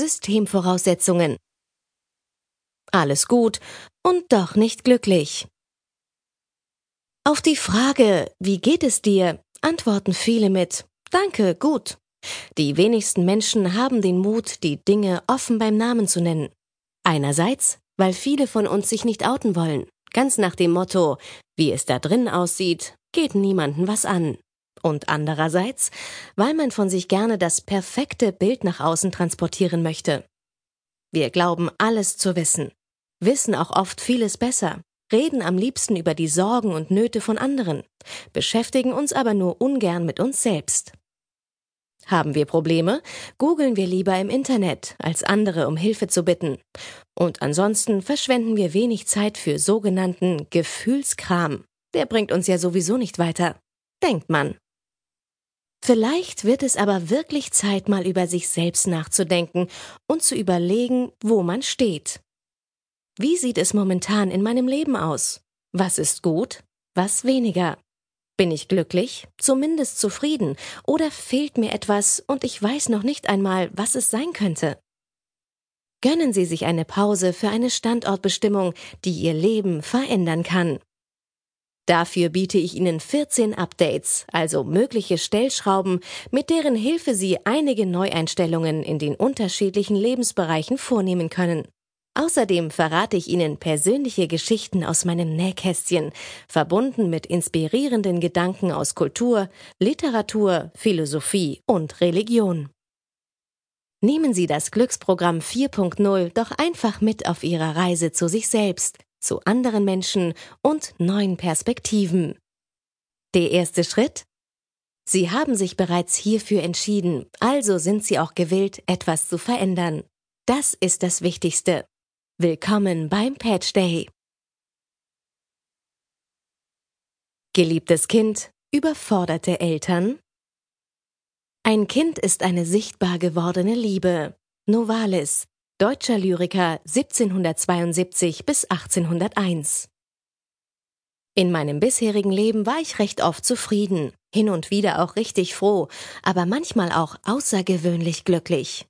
Systemvoraussetzungen. Alles gut und doch nicht glücklich. Auf die Frage, wie geht es dir, antworten viele mit Danke, gut. Die wenigsten Menschen haben den Mut, die Dinge offen beim Namen zu nennen. Einerseits, weil viele von uns sich nicht outen wollen, ganz nach dem Motto, wie es da drin aussieht, geht niemanden was an. Und andererseits, weil man von sich gerne das perfekte Bild nach außen transportieren möchte. Wir glauben alles zu wissen, wissen auch oft vieles besser, reden am liebsten über die Sorgen und Nöte von anderen, beschäftigen uns aber nur ungern mit uns selbst. Haben wir Probleme, googeln wir lieber im Internet, als andere um Hilfe zu bitten. Und ansonsten verschwenden wir wenig Zeit für sogenannten Gefühlskram. Der bringt uns ja sowieso nicht weiter. Denkt man. Vielleicht wird es aber wirklich Zeit, mal über sich selbst nachzudenken und zu überlegen, wo man steht. Wie sieht es momentan in meinem Leben aus? Was ist gut? Was weniger? Bin ich glücklich, zumindest zufrieden, oder fehlt mir etwas und ich weiß noch nicht einmal, was es sein könnte? Gönnen Sie sich eine Pause für eine Standortbestimmung, die Ihr Leben verändern kann. Dafür biete ich Ihnen 14 Updates, also mögliche Stellschrauben, mit deren Hilfe Sie einige Neueinstellungen in den unterschiedlichen Lebensbereichen vornehmen können. Außerdem verrate ich Ihnen persönliche Geschichten aus meinem Nähkästchen, verbunden mit inspirierenden Gedanken aus Kultur, Literatur, Philosophie und Religion. Nehmen Sie das Glücksprogramm 4.0 doch einfach mit auf Ihrer Reise zu sich selbst, zu anderen Menschen und neuen Perspektiven. Der erste Schritt? Sie haben sich bereits hierfür entschieden, also sind Sie auch gewillt, etwas zu verändern. Das ist das Wichtigste. Willkommen beim Patch Day. Geliebtes Kind, überforderte Eltern? Ein Kind ist eine sichtbar gewordene Liebe. Novalis, deutscher Lyriker 1772 bis 1801. In meinem bisherigen Leben war ich recht oft zufrieden, hin und wieder auch richtig froh, aber manchmal auch außergewöhnlich glücklich.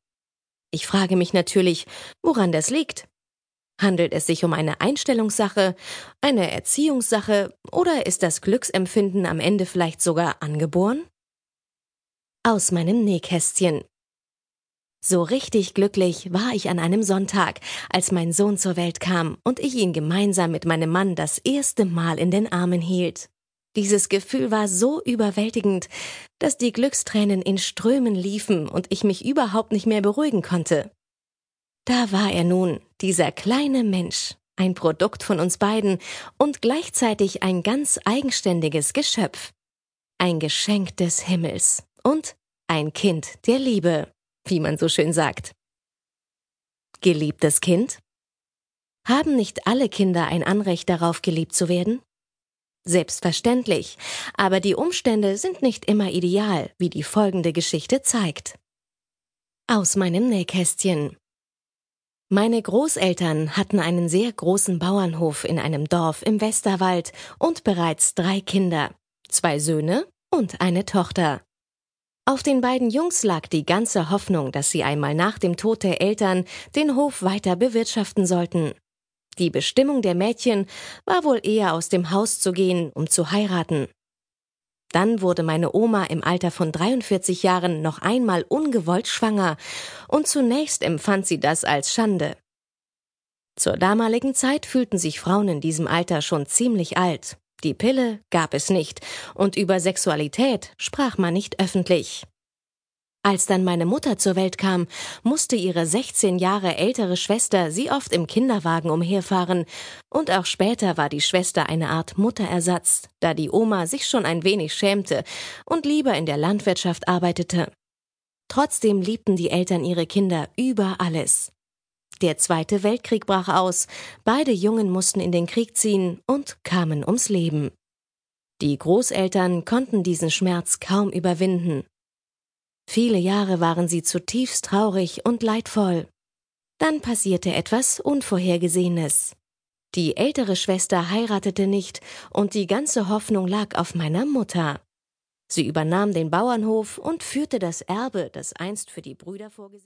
Ich frage mich natürlich, woran das liegt. Handelt es sich um eine Einstellungssache, eine Erziehungssache oder ist das Glücksempfinden am Ende vielleicht sogar angeboren? Aus meinem Nähkästchen. So richtig glücklich war ich an einem Sonntag, als mein Sohn zur Welt kam und ich ihn gemeinsam mit meinem Mann das erste Mal in den Armen hielt. Dieses Gefühl war so überwältigend, dass die Glückstränen in Strömen liefen und ich mich überhaupt nicht mehr beruhigen konnte. Da war er nun, dieser kleine Mensch, ein Produkt von uns beiden und gleichzeitig ein ganz eigenständiges Geschöpf. Ein Geschenk des Himmels und ein Kind der Liebe, wie man so schön sagt. Geliebtes Kind? Haben nicht alle Kinder ein Anrecht darauf, geliebt zu werden? Selbstverständlich, aber die Umstände sind nicht immer ideal, wie die folgende Geschichte zeigt. Aus meinem Nähkästchen. Meine Großeltern hatten einen sehr großen Bauernhof in einem Dorf im Westerwald und bereits drei Kinder, zwei Söhne und eine Tochter. Auf den beiden Jungs lag die ganze Hoffnung, dass sie einmal nach dem Tod der Eltern den Hof weiter bewirtschaften sollten. Die Bestimmung der Mädchen war wohl eher aus dem Haus zu gehen, um zu heiraten. Dann wurde meine Oma im Alter von 43 Jahren noch einmal ungewollt schwanger, und zunächst empfand sie das als Schande. Zur damaligen Zeit fühlten sich Frauen in diesem Alter schon ziemlich alt. Die Pille gab es nicht, und über Sexualität sprach man nicht öffentlich. Als dann meine Mutter zur Welt kam, musste ihre 16 Jahre ältere Schwester sie oft im Kinderwagen umherfahren, und auch später war die Schwester eine Art Mutterersatz, da die Oma sich schon ein wenig schämte und lieber in der Landwirtschaft arbeitete. Trotzdem liebten die Eltern ihre Kinder über alles. Der Zweite Weltkrieg brach aus, beide Jungen mussten in den Krieg ziehen und kamen ums Leben. Die Großeltern konnten diesen Schmerz kaum überwinden. Viele Jahre waren sie zutiefst traurig und leidvoll. Dann passierte etwas Unvorhergesehenes. Die ältere Schwester heiratete nicht und die ganze Hoffnung lag auf meiner Mutter. Sie übernahm den Bauernhof und führte das Erbe, das einst für die Brüder vorgesehen